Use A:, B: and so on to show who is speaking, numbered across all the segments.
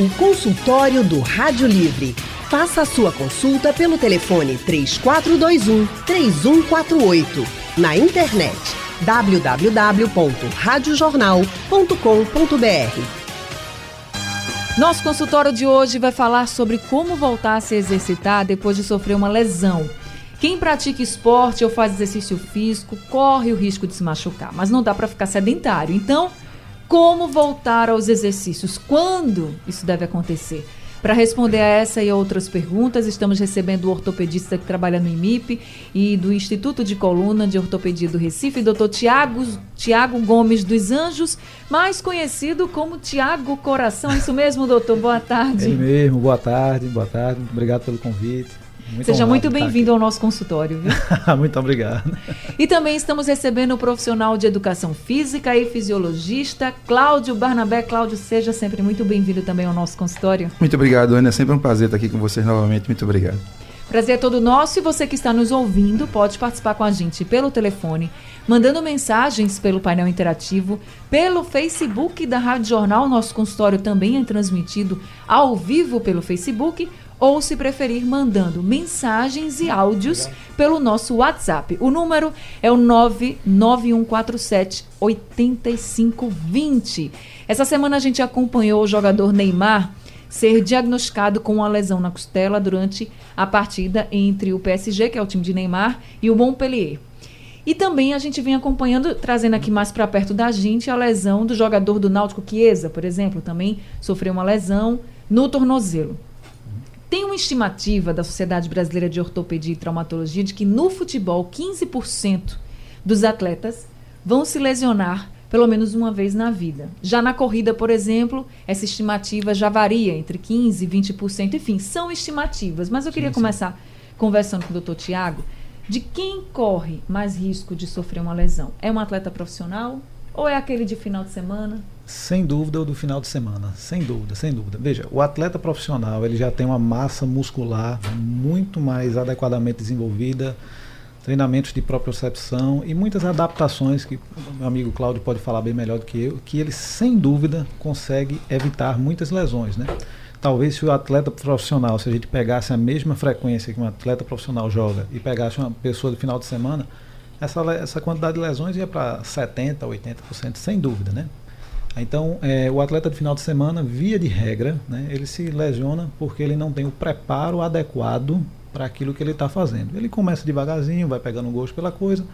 A: O consultório do Rádio Livre. Faça a sua consulta pelo telefone 3421 3148. Na internet www.radiojornal.com.br.
B: Nosso consultório de hoje vai falar sobre como voltar a se exercitar depois de sofrer uma lesão. Quem pratica esporte ou faz exercício físico corre o risco de se machucar, mas não dá para ficar sedentário. Então, como voltar aos exercícios? Quando isso deve acontecer? Para responder a essa e outras perguntas, estamos recebendo o ortopedista que trabalha no IMIP e do Instituto de Coluna de Ortopedia do Recife, Dr. Tiago, Tiago Gomes dos Anjos, mais conhecido como Tiago Coração. Isso mesmo, doutor? Boa tarde.
C: É mesmo, boa tarde, boa tarde. Obrigado pelo convite.
B: Muito Seja muito bem-vindo ao nosso consultório. Viu?
C: muito obrigado.
B: E também estamos recebendo o profissional de educação física e fisiologista, Cláudio Barnabé. Cláudio, seja sempre muito bem-vindo também ao nosso consultório.
D: Muito obrigado, Ana. É sempre um prazer estar aqui com vocês novamente. Muito obrigado.
B: Prazer é todo nosso e você que está nos ouvindo pode participar com a gente pelo telefone, mandando mensagens pelo painel interativo, pelo Facebook da Rádio Jornal. Nosso consultório também é transmitido ao vivo pelo Facebook ou, se preferir, mandando mensagens e áudios pelo nosso WhatsApp. O número é o 99147 8520. Essa semana a gente acompanhou o jogador Neymar ser diagnosticado com uma lesão na costela durante a partida entre o PSG, que é o time de Neymar, e o Montpellier. E também a gente vem acompanhando, trazendo aqui mais para perto da gente, a lesão do jogador do Náutico Chiesa, por exemplo, também sofreu uma lesão no tornozelo. Tem uma estimativa da Sociedade Brasileira de Ortopedia e Traumatologia de que no futebol 15% dos atletas vão se lesionar pelo menos uma vez na vida. Já na corrida, por exemplo, essa estimativa já varia entre 15% e 20%. Enfim, são estimativas. Mas eu queria sim, começar conversando com o doutor Tiago de quem corre mais risco de sofrer uma lesão. É um atleta profissional ou é aquele de final de semana?
C: Sem dúvida o do final de semana, sem dúvida, sem dúvida. Veja, o atleta profissional ele já tem uma massa muscular muito mais adequadamente desenvolvida, treinamentos de propriocepção e muitas adaptações que meu amigo Cláudio pode falar bem melhor do que eu, que ele sem dúvida consegue evitar muitas lesões, né? Talvez se o atleta profissional, se a gente pegasse a mesma frequência que um atleta profissional joga e pegasse uma pessoa do final de semana, essa, essa quantidade de lesões ia para 70%, 80%, sem dúvida, né? Então, é, o atleta de final de semana, via de regra, né, ele se lesiona porque ele não tem o preparo adequado para aquilo que ele está fazendo. Ele começa devagarzinho, vai pegando gosto pela coisa,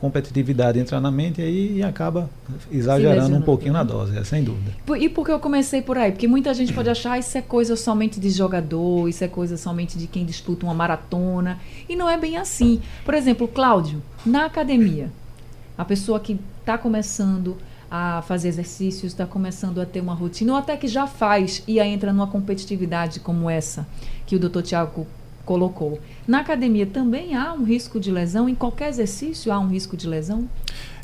C: competitividade entra na mente e aí acaba exagerando um pouquinho na dose, é, sem dúvida.
B: E por que eu comecei por aí? Porque muita gente pode achar isso é coisa somente de jogador, isso é coisa somente de quem disputa uma maratona. E não é bem assim. Por exemplo, Cláudio, na academia, a pessoa que está começando a fazer exercícios, está começando a ter uma rotina, ou até que já faz e aí entra numa competitividade como essa que o doutor Tiago colocou. Na academia também há um risco de lesão? Em qualquer exercício há um risco de lesão?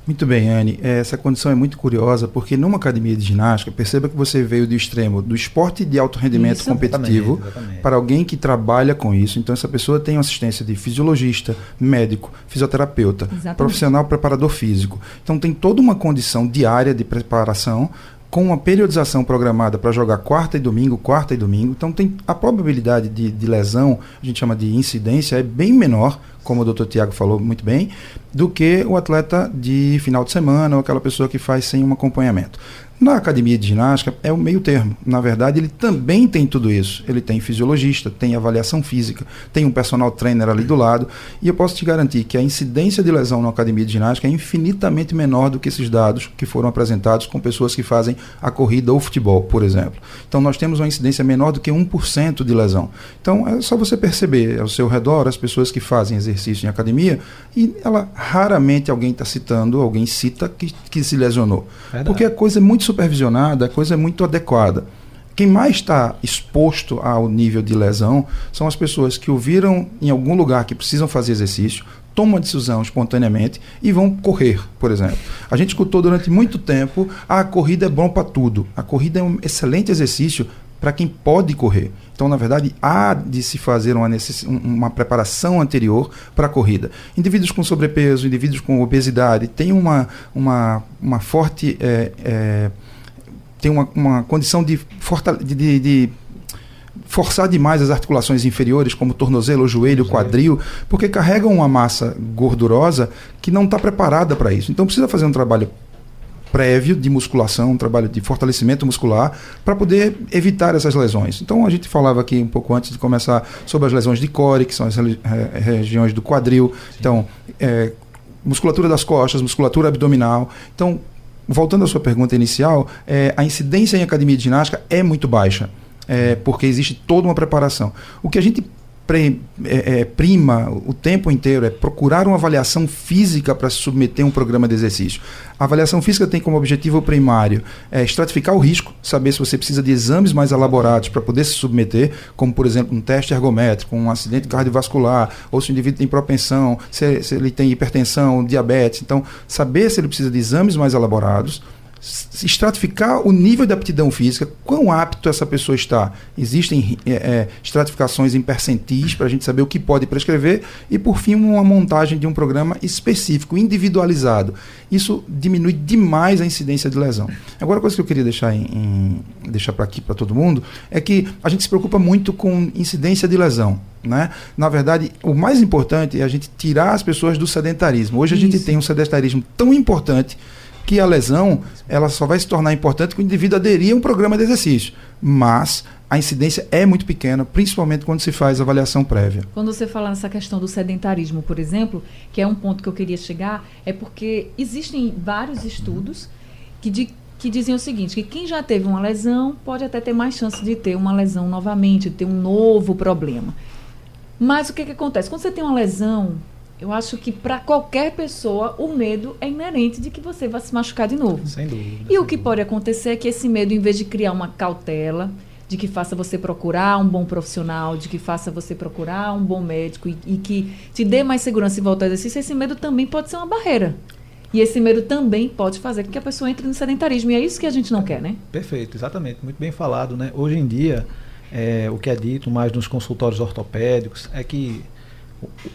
D: Muito bem, Anne. Essa condição é muito curiosa porque numa academia de ginástica, perceba que você veio do extremo do esporte de alto rendimento isso, competitivo exatamente, exatamente. para alguém que trabalha com isso. Então, essa pessoa tem assistência de fisiologista, médico, fisioterapeuta, exatamente. profissional preparador físico. Então, tem toda uma condição diária de preparação com uma periodização programada para jogar quarta e domingo, quarta e domingo, então tem a probabilidade de, de, lesão, a gente chama de incidência, é bem menor, como o doutor Tiago falou muito bem, do que o atleta de final de semana ou aquela pessoa que faz sem um acompanhamento. Na academia de ginástica é o meio termo. Na verdade, ele também tem tudo isso. Ele tem fisiologista, tem avaliação física, tem um personal trainer ali do lado. E eu posso te garantir que a incidência de lesão na academia de ginástica é infinitamente menor do que esses dados que foram apresentados com pessoas que fazem a corrida ou futebol, por exemplo. Então, nós temos uma incidência menor do que 1% de lesão. Então, é só você perceber ao seu redor as pessoas que fazem exercício em academia e ela raramente alguém está citando, alguém cita que, que se lesionou. Verdade. Porque a coisa é muito supervisionada, a coisa é muito adequada. Quem mais está exposto ao nível de lesão são as pessoas que ouviram em algum lugar que precisam fazer exercício, tomam a decisão espontaneamente e vão correr, por exemplo. A gente escutou durante muito tempo: ah, a corrida é bom para tudo. A corrida é um excelente exercício para quem pode correr. Então, na verdade, há de se fazer uma, uma preparação anterior para a corrida. Indivíduos com sobrepeso, indivíduos com obesidade, têm uma, uma, uma forte. É, é, tem uma, uma condição de de, de, de forçar demais as articulações inferiores, como tornozelo, joelho, quadril, porque carregam uma massa gordurosa que não está preparada para isso. Então precisa fazer um trabalho prévio de musculação, um trabalho de fortalecimento muscular, para poder evitar essas lesões. Então a gente falava aqui um pouco antes de começar sobre as lesões de core, que são as regiões do quadril. Então, é, musculatura das costas, musculatura abdominal. Então, voltando à sua pergunta inicial, é, a incidência em academia de ginástica é muito baixa é, porque existe toda uma preparação. O que a gente pre, é, é, prima o tempo inteiro é procurar uma avaliação física para se submeter a um programa de exercício. A avaliação física tem como objetivo primário é, estratificar o risco, saber se você precisa de exames mais elaborados para poder se submeter, como por exemplo um teste ergométrico, um acidente cardiovascular, ou se o indivíduo tem propensão, se, se ele tem hipertensão, diabetes. Então, saber se ele precisa de exames mais elaborados estratificar o nível de aptidão física, quão apto essa pessoa está. Existem é, é, estratificações em percentis para a gente saber o que pode prescrever e, por fim, uma montagem de um programa específico, individualizado. Isso diminui demais a incidência de lesão. Agora, a coisa que eu queria deixar, em, em deixar para aqui para todo mundo é que a gente se preocupa muito com incidência de lesão. Né? Na verdade, o mais importante é a gente tirar as pessoas do sedentarismo. Hoje a Isso. gente tem um sedentarismo tão importante que a lesão ela só vai se tornar importante quando o indivíduo aderir a um programa de exercício. Mas a incidência é muito pequena, principalmente quando se faz avaliação prévia.
B: Quando você fala nessa questão do sedentarismo, por exemplo, que é um ponto que eu queria chegar, é porque existem vários estudos que, de, que dizem o seguinte, que quem já teve uma lesão pode até ter mais chance de ter uma lesão novamente, de ter um novo problema. Mas o que, que acontece? Quando você tem uma lesão, eu acho que para qualquer pessoa o medo é inerente de que você vai se machucar de novo.
C: Sem dúvida.
B: E sem o que dúvida. pode acontecer é que esse medo, em vez de criar uma cautela, de que faça você procurar um bom profissional, de que faça você procurar um bom médico e, e que te dê mais segurança em voltar ao exercício, esse medo também pode ser uma barreira. E esse medo também pode fazer com que a pessoa entre no sedentarismo. E é isso que a gente não quer, né?
C: Perfeito, exatamente. Muito bem falado, né? Hoje em dia, é, o que é dito mais nos consultórios ortopédicos é que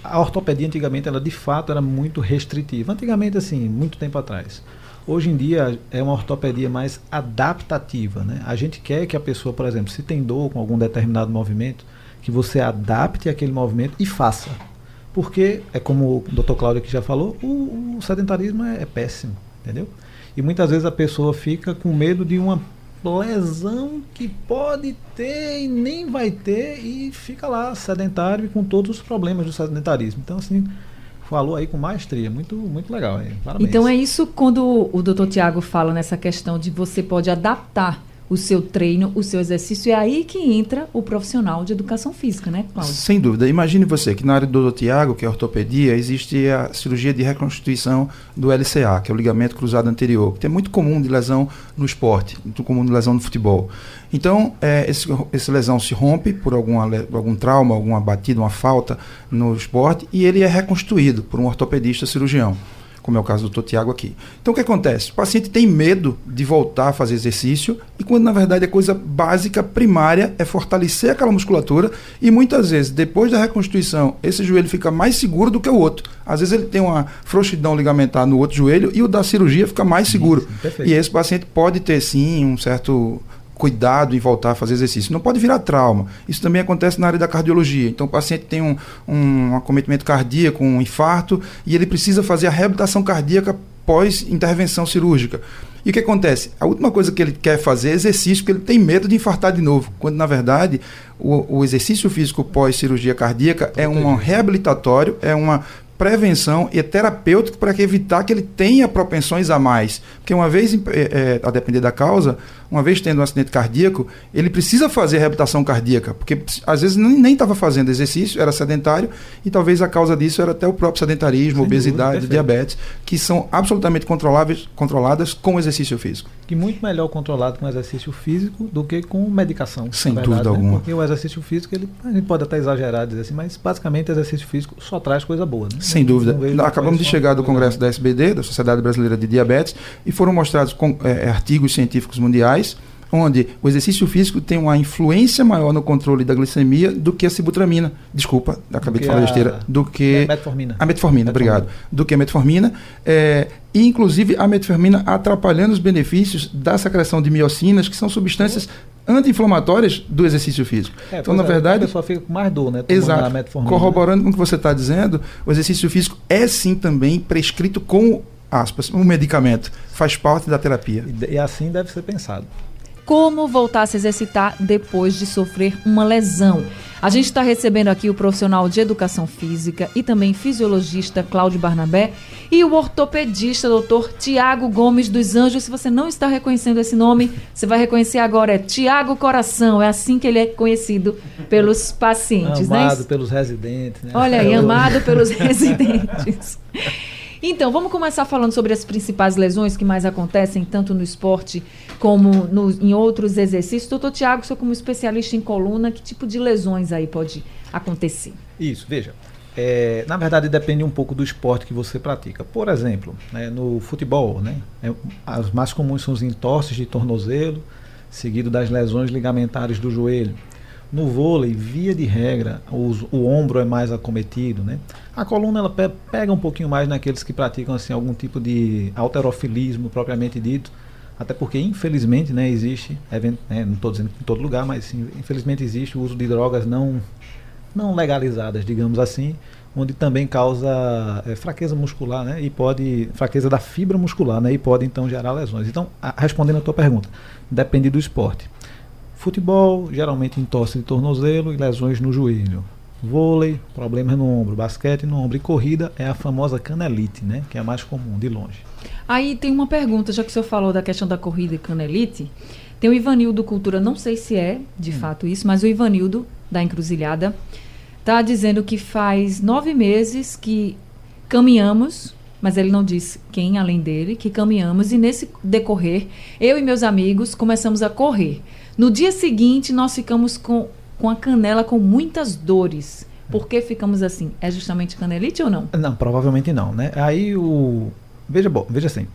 C: a ortopedia antigamente ela de fato era muito restritiva. Antigamente assim, muito tempo atrás. Hoje em dia é uma ortopedia mais adaptativa, né? A gente quer que a pessoa, por exemplo, se tem dor com algum determinado movimento, que você adapte aquele movimento e faça. Porque é como o Dr. Cláudio aqui já falou, o, o sedentarismo é, é péssimo, entendeu? E muitas vezes a pessoa fica com medo de uma lesão que pode ter e nem vai ter e fica lá sedentário e com todos os problemas do sedentarismo. Então, assim, falou aí com maestria, muito, muito legal.
B: Parabéns. Então é isso quando o doutor Tiago fala nessa questão de você pode adaptar o seu treino, o seu exercício. É aí que entra o profissional de educação física, né, Cláudio?
D: Sem dúvida. Imagine você que na área do Dr. Tiago, que é ortopedia, existe a cirurgia de reconstituição do LCA, que é o ligamento cruzado anterior, que é muito comum de lesão no esporte, muito comum de lesão no futebol. Então, é, esse, lesão se rompe por alguma, algum trauma, alguma batida, uma falta no esporte, e ele é reconstruído por um ortopedista cirurgião como é o caso do Tiago aqui. Então o que acontece? O paciente tem medo de voltar a fazer exercício e quando na verdade a coisa básica, primária, é fortalecer aquela musculatura e muitas vezes, depois da reconstituição, esse joelho fica mais seguro do que o outro. Às vezes ele tem uma frouxidão ligamentar no outro joelho e o da cirurgia fica mais seguro. Isso, e esse paciente pode ter sim um certo cuidado em voltar a fazer exercício. Não pode virar trauma. Isso também acontece na área da cardiologia. Então, o paciente tem um, um acometimento cardíaco, um infarto, e ele precisa fazer a reabilitação cardíaca pós-intervenção cirúrgica. E o que acontece? A última coisa que ele quer fazer é exercício, porque ele tem medo de infartar de novo. Quando, na verdade, o, o exercício físico pós-cirurgia cardíaca é um reabilitatório, é uma prevenção e terapêutico para evitar que ele tenha propensões a mais. Porque uma vez, é, a depender da causa, uma vez tendo um acidente cardíaco, ele precisa fazer reabilitação cardíaca, porque às vezes nem estava fazendo exercício, era sedentário, e talvez a causa disso era até o próprio sedentarismo, Sem obesidade, dúvida, diabetes, que são absolutamente controláveis, controladas com exercício físico.
C: Que muito melhor controlado com exercício físico do que com medicação.
D: Sem verdade, dúvida né? alguma.
C: Porque o exercício físico, ele, a gente pode até exagerar, dizer assim, mas basicamente o exercício físico só traz coisa boa. Né?
D: Sem dúvida. Acabamos de chegar do congresso da SBD, da Sociedade Brasileira de Diabetes, e foram mostrados com, é, artigos científicos mundiais onde o exercício físico tem uma influência maior no controle da glicemia do que a sibutramina. Desculpa, acabei de falar besteira. Do que
C: a metformina.
D: A metformina, metformina. obrigado. Do que a metformina. É, e, inclusive, a metformina atrapalhando os benefícios da secreção de miocinas, que são substâncias anti-inflamatórias do exercício físico. É, então, na é, verdade.
C: A pessoa fica com mais dor, né?
D: Exato. Corroborando com o que você está dizendo, o exercício físico é sim também prescrito com aspas, um medicamento. Faz parte da terapia.
C: E, e assim deve ser pensado
B: como voltar a se exercitar depois de sofrer uma lesão. A gente está recebendo aqui o profissional de educação física e também fisiologista Cláudio Barnabé e o ortopedista doutor Tiago Gomes dos Anjos. Se você não está reconhecendo esse nome, você vai reconhecer agora. É Tiago Coração, é assim que ele é conhecido pelos pacientes.
C: Né? Amado né? pelos residentes. Né?
B: Olha aí, amado pelos residentes. Então, vamos começar falando sobre as principais lesões que mais acontecem, tanto no esporte como no, em outros exercícios. Doutor Tiago, sou como especialista em coluna, que tipo de lesões aí pode acontecer?
C: Isso, veja. É, na verdade, depende um pouco do esporte que você pratica. Por exemplo, né, no futebol, né, é, as mais comuns são os entorses de tornozelo, seguido das lesões ligamentares do joelho. No vôlei, via de regra, o ombro é mais acometido, né? A coluna ela pe pega um pouquinho mais naqueles que praticam assim algum tipo de alterofilismo propriamente dito, até porque infelizmente, né, existe, né, não estou dizendo em todo lugar, mas infelizmente existe o uso de drogas não não legalizadas, digamos assim, onde também causa é, fraqueza muscular, né? E pode fraqueza da fibra muscular, né? E pode então gerar lesões. Então, a, respondendo a tua pergunta, depende do esporte. Futebol, geralmente entorse de tornozelo e lesões no joelho. Vôlei, problemas no ombro. Basquete no ombro. E corrida é a famosa canelite, né? Que é a mais comum, de longe.
B: Aí tem uma pergunta, já que o senhor falou da questão da corrida e canelite. Tem o Ivanildo Cultura, não sei se é de hum. fato isso, mas o Ivanildo, da Encruzilhada, está dizendo que faz nove meses que caminhamos mas ele não disse quem além dele, que caminhamos e nesse decorrer, eu e meus amigos começamos a correr. No dia seguinte, nós ficamos com, com a canela com muitas dores. Por que ficamos assim? É justamente canelite ou não?
C: Não, provavelmente não, né? Aí o. Veja bom, veja assim.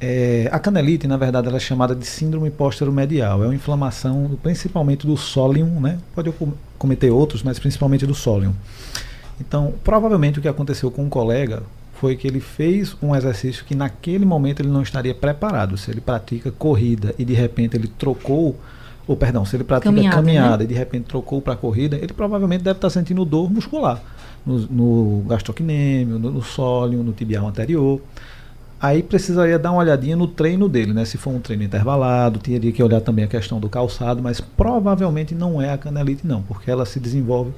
C: É, a canelite, na verdade, ela é chamada de síndrome póstero-medial. É uma inflamação principalmente do sólium, né? Pode cometer outros, mas principalmente do sólium. Então, provavelmente o que aconteceu com um colega foi que ele fez um exercício que naquele momento ele não estaria preparado. Se ele pratica corrida e de repente ele trocou ou perdão, se ele pratica caminhada, caminhada né? e de repente trocou para corrida, ele provavelmente deve estar tá sentindo dor muscular no, no gastrocnêmio, no, no sóleo, no tibial anterior. Aí precisaria dar uma olhadinha no treino dele, né? Se for um treino intervalado, teria que olhar também a questão do calçado, mas provavelmente não é a canelite não, porque ela se desenvolve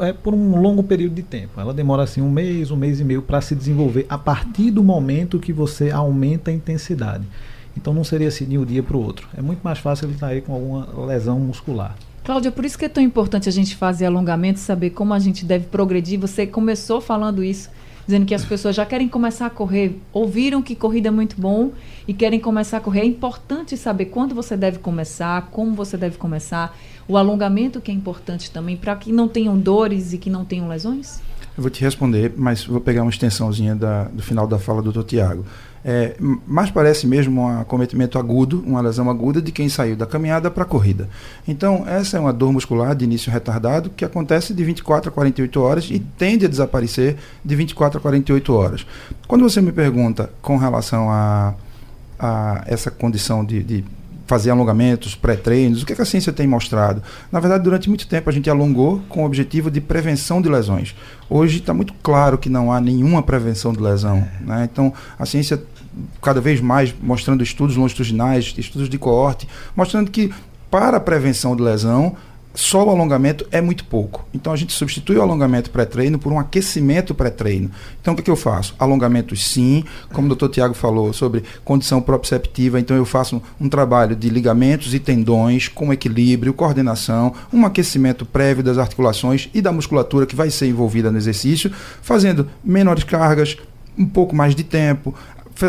C: é, por um longo período de tempo. Ela demora assim um mês, um mês e meio para se desenvolver a partir do momento que você aumenta a intensidade. Então não seria assim de um dia para o outro. É muito mais fácil ele estar aí com alguma lesão muscular.
B: Cláudia, por isso que é tão importante a gente fazer alongamento, saber como a gente deve progredir. Você começou falando isso, dizendo que as pessoas já querem começar a correr, ouviram que corrida é muito bom e querem começar a correr. É importante saber quando você deve começar, como você deve começar, o alongamento que é importante também, para que não tenham dores e que não tenham lesões?
D: Eu vou te responder, mas vou pegar uma extensãozinha da, do final da fala do Dr. Tiago. É, mas parece mesmo um acometimento agudo, uma lesão aguda de quem saiu da caminhada para a corrida. Então, essa é uma dor muscular de início retardado que acontece de 24 a 48 horas e tende a desaparecer de 24 a 48 horas. Quando você me pergunta com relação a, a essa condição de, de fazer alongamentos, pré-treinos, o que, é que, a ciência tem mostrado? Na verdade, durante muito tempo a gente alongou com o objetivo de prevenção de lesões. Hoje está muito claro que não há nenhuma prevenção de lesão. É. Né? Então, a ciência cada vez mais mostrando estudos longitudinais, estudos de coorte, mostrando que para a prevenção de lesão só o alongamento é muito pouco. Então a gente substitui o alongamento pré-treino por um aquecimento pré-treino. Então o que, que, eu faço? Alongamentos sim, como o doutor Tiago falou sobre condição proprioceptiva, então eu faço um, um, trabalho de ligamentos e tendões com equilíbrio, coordenação, um aquecimento prévio das articulações e da musculatura que vai ser envolvida no exercício, fazendo menores cargas, um pouco mais de tempo,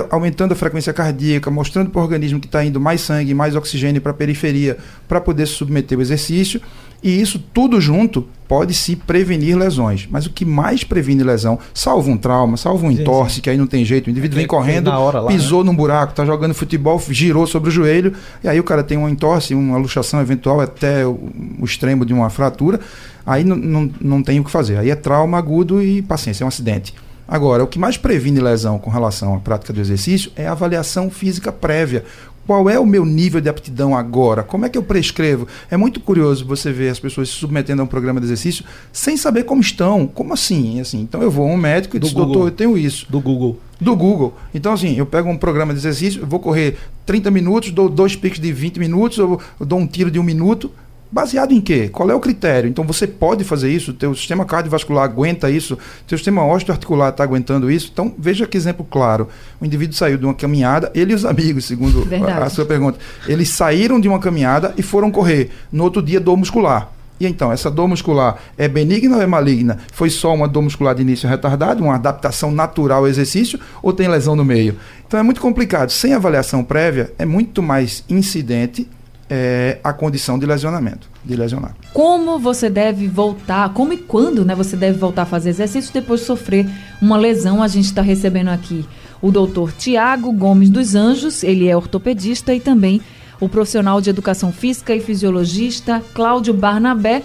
D: aumentando a frequência cardíaca, mostrando para o organismo que está indo mais sangue, mais oxigênio para a periferia, para poder se submeter ao exercício. E isso tudo junto pode se prevenir lesões. Mas o que mais previne lesão, salvo um trauma, salvo um entorse, sim, sim. que aí não tem jeito, o indivíduo é vem correndo, lá, pisou né? num buraco, está jogando futebol, girou sobre o joelho, e aí o cara tem uma entorse, uma luxação eventual até o, o extremo de uma fratura, aí não, não, não tem o que fazer. Aí é trauma agudo e paciência, é um acidente. Agora, o que mais previne lesão com relação à prática do exercício é a avaliação física prévia. qual é o meu nível de aptidão agora? Como é que eu prescrevo? É muito curioso você ver as pessoas se submetendo a um programa de exercício sem saber como estão. Como assim? assim então eu vou a um médico e diz, doutor, eu tenho isso.
C: Do Google.
D: Do Google. Então, assim, eu pego um programa de exercício, vou correr 30 minutos, dou dois piques de 20 minutos, eu dou um tiro de um minuto. Baseado em quê? Qual é o critério? Então você pode fazer isso, teu sistema cardiovascular aguenta isso, teu sistema osteoarticular está aguentando isso. Então veja que exemplo claro. O indivíduo saiu de uma caminhada, ele e os amigos, segundo a, a, sua pergunta, eles saíram de uma caminhada e foram correr. No outro dia, dor muscular. E então, essa dor muscular é benigna ou é maligna? Foi só uma dor muscular de início retardado, uma adaptação natural ao exercício, ou tem lesão no meio? Então é muito complicado. Sem avaliação prévia, é muito mais incidente é, a condição de lesionamento, de lesionar.
B: Como você deve voltar, como e quando né, você deve voltar a fazer exercício depois de sofrer uma lesão? A gente está recebendo aqui o doutor Tiago Gomes dos Anjos, ele é ortopedista e também o profissional de educação física e fisiologista Cláudio Barnabé.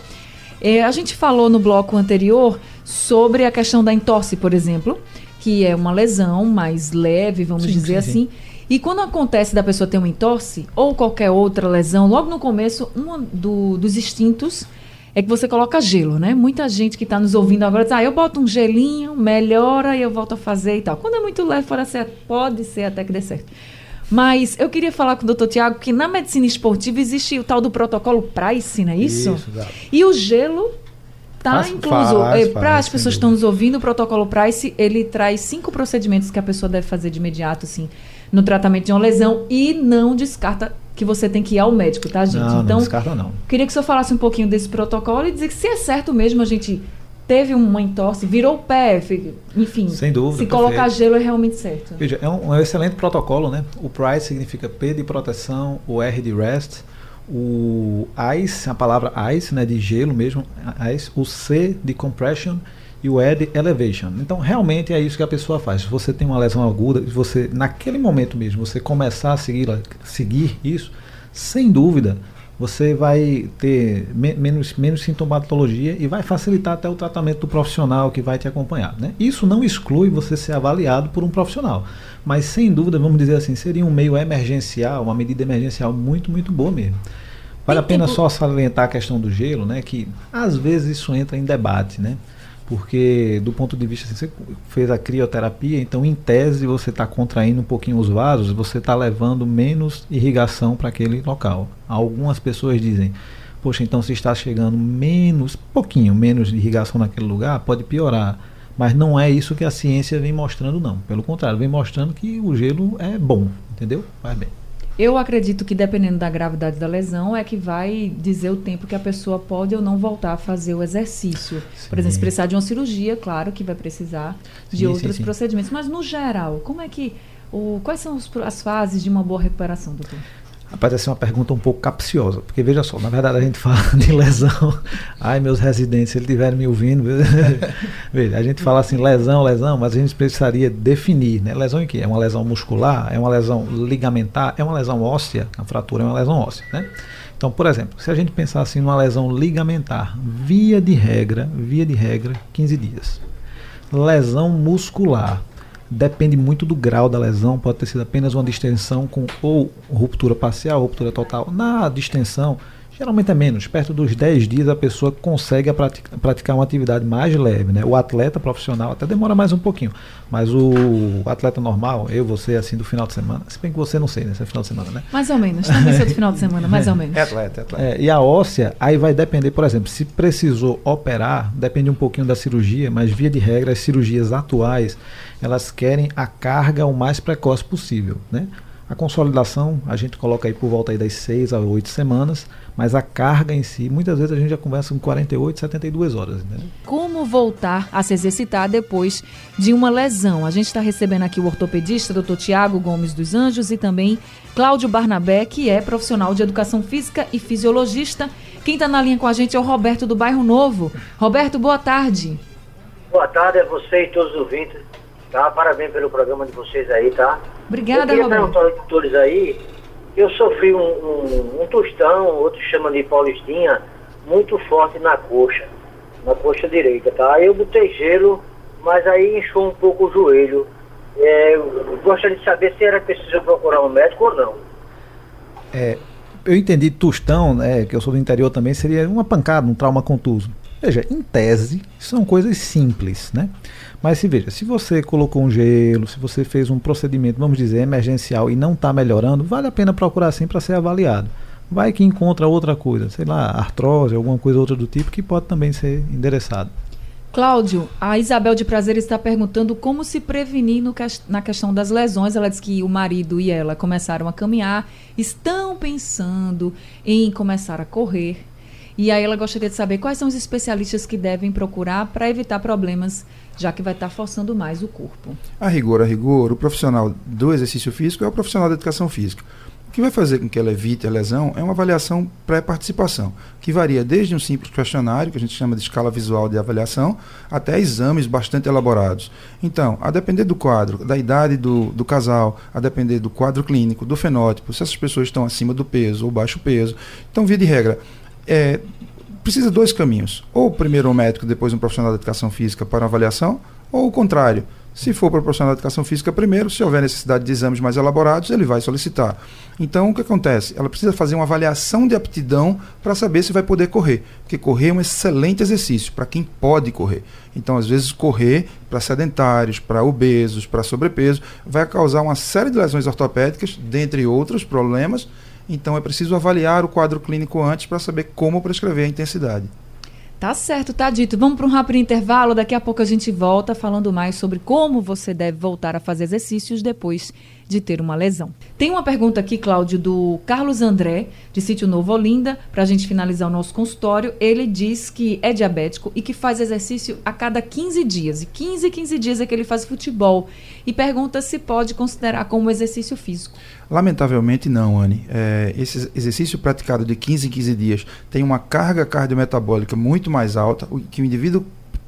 B: É, a gente falou no bloco anterior sobre a questão da entorse, por exemplo, que é uma lesão mais leve, vamos sim, dizer sim, assim. Sim e quando acontece da pessoa ter uma entorse ou qualquer outra lesão, logo no começo, um do, dos instintos é que você coloca gelo, né? Muita gente que está nos ouvindo agora diz, ah, eu boto um gelinho, melhora e eu volto a fazer e tal. Quando é muito leve, fora certo, pode ser até que dê certo. Mas eu queria falar com o doutor Tiago que na medicina esportiva existe o tal do protocolo Price, não é isso? Isso, exato. E o gelo está incluso. É, Para as pessoas que estão nos ouvindo, o protocolo Price, ele traz cinco procedimentos que a pessoa deve fazer de imediato, assim no tratamento de uma lesão e não descarta que você tem que ir ao médico, tá, gente?
C: Não, então, não descarta não.
B: Queria que o senhor falasse um pouquinho desse protocolo e dizer que se é certo mesmo a gente teve uma entorse, virou o pé, enfim.
C: Sem dúvida.
B: Se colocar perfeito. gelo é realmente certo.
C: Veja, é um, um, excelente protocolo, né? O PRICE significa P de proteção, o R de rest, o ICE, a palavra ICE, né, de gelo mesmo, ICE, o C de compression e o ED Elevation. Então, realmente é isso que a pessoa faz. Se você tem uma lesão aguda, você naquele momento mesmo, você começar a seguir, seguir isso, sem dúvida, você vai ter me menos, menos sintomatologia e vai facilitar até o tratamento do profissional que vai te acompanhar. Né? Isso não exclui você ser avaliado por um profissional, mas sem dúvida, vamos dizer assim, seria um meio emergencial, uma medida emergencial muito, muito boa mesmo. Vale a pena só salientar a questão do gelo, né? Que às vezes isso entra em debate, né? Porque do ponto de vista, assim, você fez a crioterapia, então em tese você está contraindo um pouquinho os vasos, você está levando menos irrigação para aquele local. Algumas pessoas dizem, poxa, então se está chegando menos, pouquinho menos irrigação naquele lugar, pode piorar. Mas não é isso que a ciência vem mostrando, não. Pelo contrário, vem mostrando que o gelo é bom, entendeu? Faz bem.
B: Eu acredito que dependendo da gravidade da lesão é que vai dizer o tempo que a pessoa pode ou não voltar a fazer o exercício. Sim. Por exemplo, se precisar de uma cirurgia, claro que vai precisar de sim, outros sim, procedimentos. Mas no geral, como é que o, quais são os, as fases de uma boa recuperação, doutor?
C: Rapaz, essa é uma pergunta um pouco capciosa, porque veja só, na verdade a gente fala de lesão. Ai, meus residentes, se eles estiverem me ouvindo, veja, a gente fala assim, lesão, lesão, mas a gente precisaria definir, né? Lesão em que? É uma lesão muscular? É uma lesão ligamentar? É uma lesão óssea? A fratura é uma lesão óssea, né? Então, por exemplo, se a gente pensar assim numa lesão ligamentar, via de regra, via de regra, 15 dias. Lesão muscular, depende muito do grau da lesão, pode ter sido apenas uma distensão com ou ruptura parcial, ruptura total. Na distensão, Geralmente é menos, perto dos 10 dias a pessoa consegue praticar, praticar uma atividade mais leve. Né? O atleta profissional até demora mais um pouquinho, mas o atleta normal, eu, você, assim, do final de semana, se bem que você não sei, né? Se é final de semana, né?
B: Mais ou menos, também sou do final de semana, mais ou menos.
C: É atleta, é atleta. É, e a óssea, aí vai depender, por exemplo, se precisou operar, depende um pouquinho da cirurgia, mas via de regra, as cirurgias atuais, elas querem a carga o mais precoce possível, né? A consolidação a gente coloca aí por volta aí das 6 a 8 semanas, mas a carga em si, muitas vezes a gente já começa com 48, 72 horas. Entendeu?
B: Como voltar a se exercitar depois de uma lesão? A gente está recebendo aqui o ortopedista, doutor Tiago Gomes dos Anjos, e também Cláudio Barnabé, que é profissional de educação física e fisiologista. Quem está na linha com a gente é o Roberto do Bairro Novo. Roberto, boa tarde.
E: Boa tarde a você e todos os ouvintes. Tá? Parabéns pelo programa de vocês aí, tá?
B: Obrigada,
E: eu queria
B: Roberto.
E: perguntar aos doutores aí, eu sofri um, um, um tostão, outros chamam de paulistinha, muito forte na coxa, na coxa direita, tá? Aí eu botei gelo, mas aí inchou um pouco o joelho. É, eu gostaria de saber se era preciso procurar um médico ou não.
C: É, eu entendi tostão, né, que eu sou do interior também, seria uma pancada, um trauma contuso. Veja, em tese, são coisas simples, né? Mas se veja, se você colocou um gelo, se você fez um procedimento, vamos dizer, emergencial e não está melhorando, vale a pena procurar sim para ser avaliado. Vai que encontra outra coisa, sei lá, artrose, alguma coisa outra do tipo que pode também ser endereçado.
B: Cláudio, a Isabel de Prazer está perguntando como se prevenir no, na questão das lesões. Ela diz que o marido e ela começaram a caminhar, estão pensando em começar a correr. E aí ela gostaria de saber quais são os especialistas que devem procurar para evitar problemas, já que vai estar forçando mais o corpo.
D: A rigor, a rigor, o profissional do exercício físico é o profissional da educação física que vai fazer com que ela evite a lesão é uma avaliação pré-participação, que varia desde um simples questionário, que a gente chama de escala visual de avaliação, até exames bastante elaborados. Então, a depender do quadro, da idade do, do casal, a depender do quadro clínico, do fenótipo, se essas pessoas estão acima do peso ou baixo peso. Então, via de regra, é, precisa dois caminhos. Ou primeiro um médico, depois um profissional de educação física para avaliação, ou o contrário se for para o profissional de educação física primeiro, se houver necessidade de exames mais elaborados, ele vai solicitar. Então, o que acontece? Ela precisa fazer uma avaliação de aptidão para saber se vai poder correr. Porque correr é um excelente exercício para quem pode correr. Então, às vezes, correr para sedentários, para obesos, para sobrepeso, vai causar uma série de lesões ortopédicas, dentre outros problemas. Então, é preciso avaliar o quadro clínico antes para saber como prescrever a intensidade.
B: Tá certo, tá dito. Vamos para um rápido intervalo. Daqui a pouco a gente volta falando mais sobre como você deve voltar a fazer exercícios depois de ter uma lesão. Tem uma pergunta aqui, Cláudio, do Carlos André, de Sítio Novo Olinda, para a gente finalizar o nosso consultório. Ele diz que é diabético e que faz exercício a cada 15 dias. E 15, 15 dias é que ele faz futebol. E pergunta se pode considerar como exercício físico.
D: Lamentavelmente não, Anne. É, esse exercício praticado de 15 em 15 dias tem uma carga cardiometabólica muito mais alta, que o indivíduo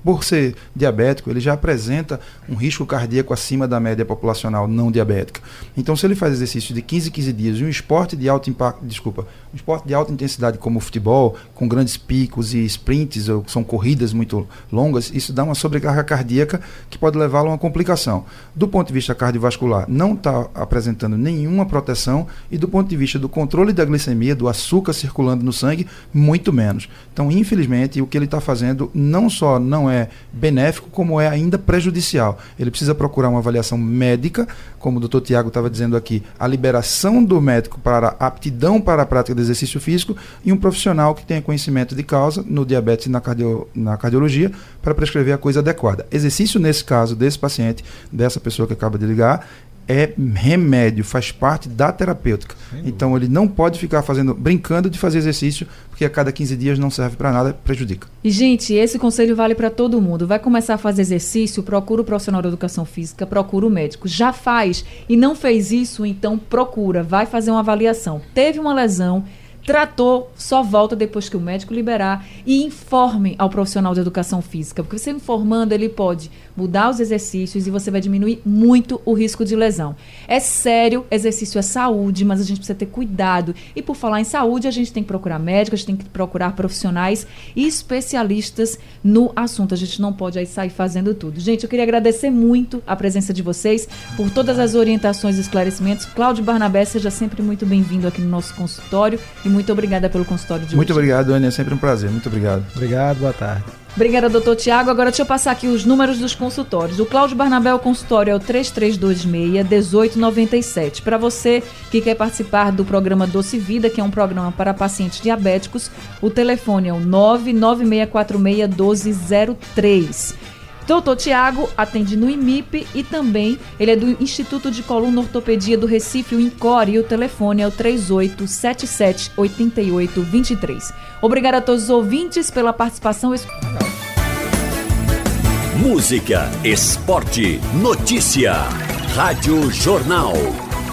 D: por ser diabético, ele já apresenta um risco cardíaco acima da média populacional não diabética. Então, se ele faz exercício de 15 15 dias e um esporte de alto impacto, desculpa, um esporte de alta intensidade como o futebol, com grandes picos e sprints, ou são corridas muito longas, isso dá uma sobrecarga cardíaca que pode levá-lo a uma complicação. Do ponto de vista cardiovascular, não está apresentando nenhuma proteção e do ponto de vista do controle da glicemia, do açúcar circulando no sangue, muito menos. Então, infelizmente, o que ele está fazendo não só não é é benéfico, como é ainda prejudicial. Ele precisa procurar uma avaliação médica, como o doutor Tiago estava dizendo aqui, a liberação do médico para aptidão para a prática de exercício físico e um profissional que tenha conhecimento de causa no diabetes e na, cardio, na cardiologia para prescrever a coisa adequada. Exercício, nesse caso, desse paciente, dessa pessoa que acaba de ligar, é remédio, faz parte da terapêutica. Então ele não pode ficar fazendo, brincando de fazer exercício, porque a cada 15 dias não serve para nada, prejudica.
B: E gente, esse conselho vale para todo mundo. Vai começar a fazer exercício, procura o profissional de educação física, procura o médico. Já faz e não fez isso, então procura, vai fazer uma avaliação. Teve uma lesão, tratou, só volta depois que o médico liberar e informe ao profissional de educação física, porque você informando, ele pode mudar os exercícios e você vai diminuir muito o risco de lesão. É sério, exercício é saúde, mas a gente precisa ter cuidado. E por falar em saúde, a gente tem que procurar médicos, tem que procurar profissionais e especialistas no assunto. A gente não pode aí sair fazendo tudo. Gente, eu queria agradecer muito a presença de vocês por todas as orientações e esclarecimentos. Cláudio Barnabé, seja sempre muito bem-vindo aqui no nosso consultório e muito obrigada pelo consultório de
D: muito
B: hoje.
D: Muito obrigado, Ana. É sempre um prazer. Muito obrigado.
C: Obrigado, boa tarde.
B: Obrigada, doutor Tiago. Agora deixa eu passar aqui os números dos consultórios. O Cláudio Barnabé, o consultório é o 3326-1897. Para você que quer participar do programa Doce Vida, que é um programa para pacientes diabéticos, o telefone é o 99646-1203. Doutor Tiago atende no IMIP e também ele é do Instituto de Coluna Ortopedia do Recife, o INCORE, e o telefone é o 3877 8823. Obrigada a todos os ouvintes pela participação.
F: Música, esporte, notícia. Rádio Jornal.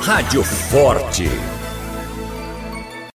F: Rádio Forte.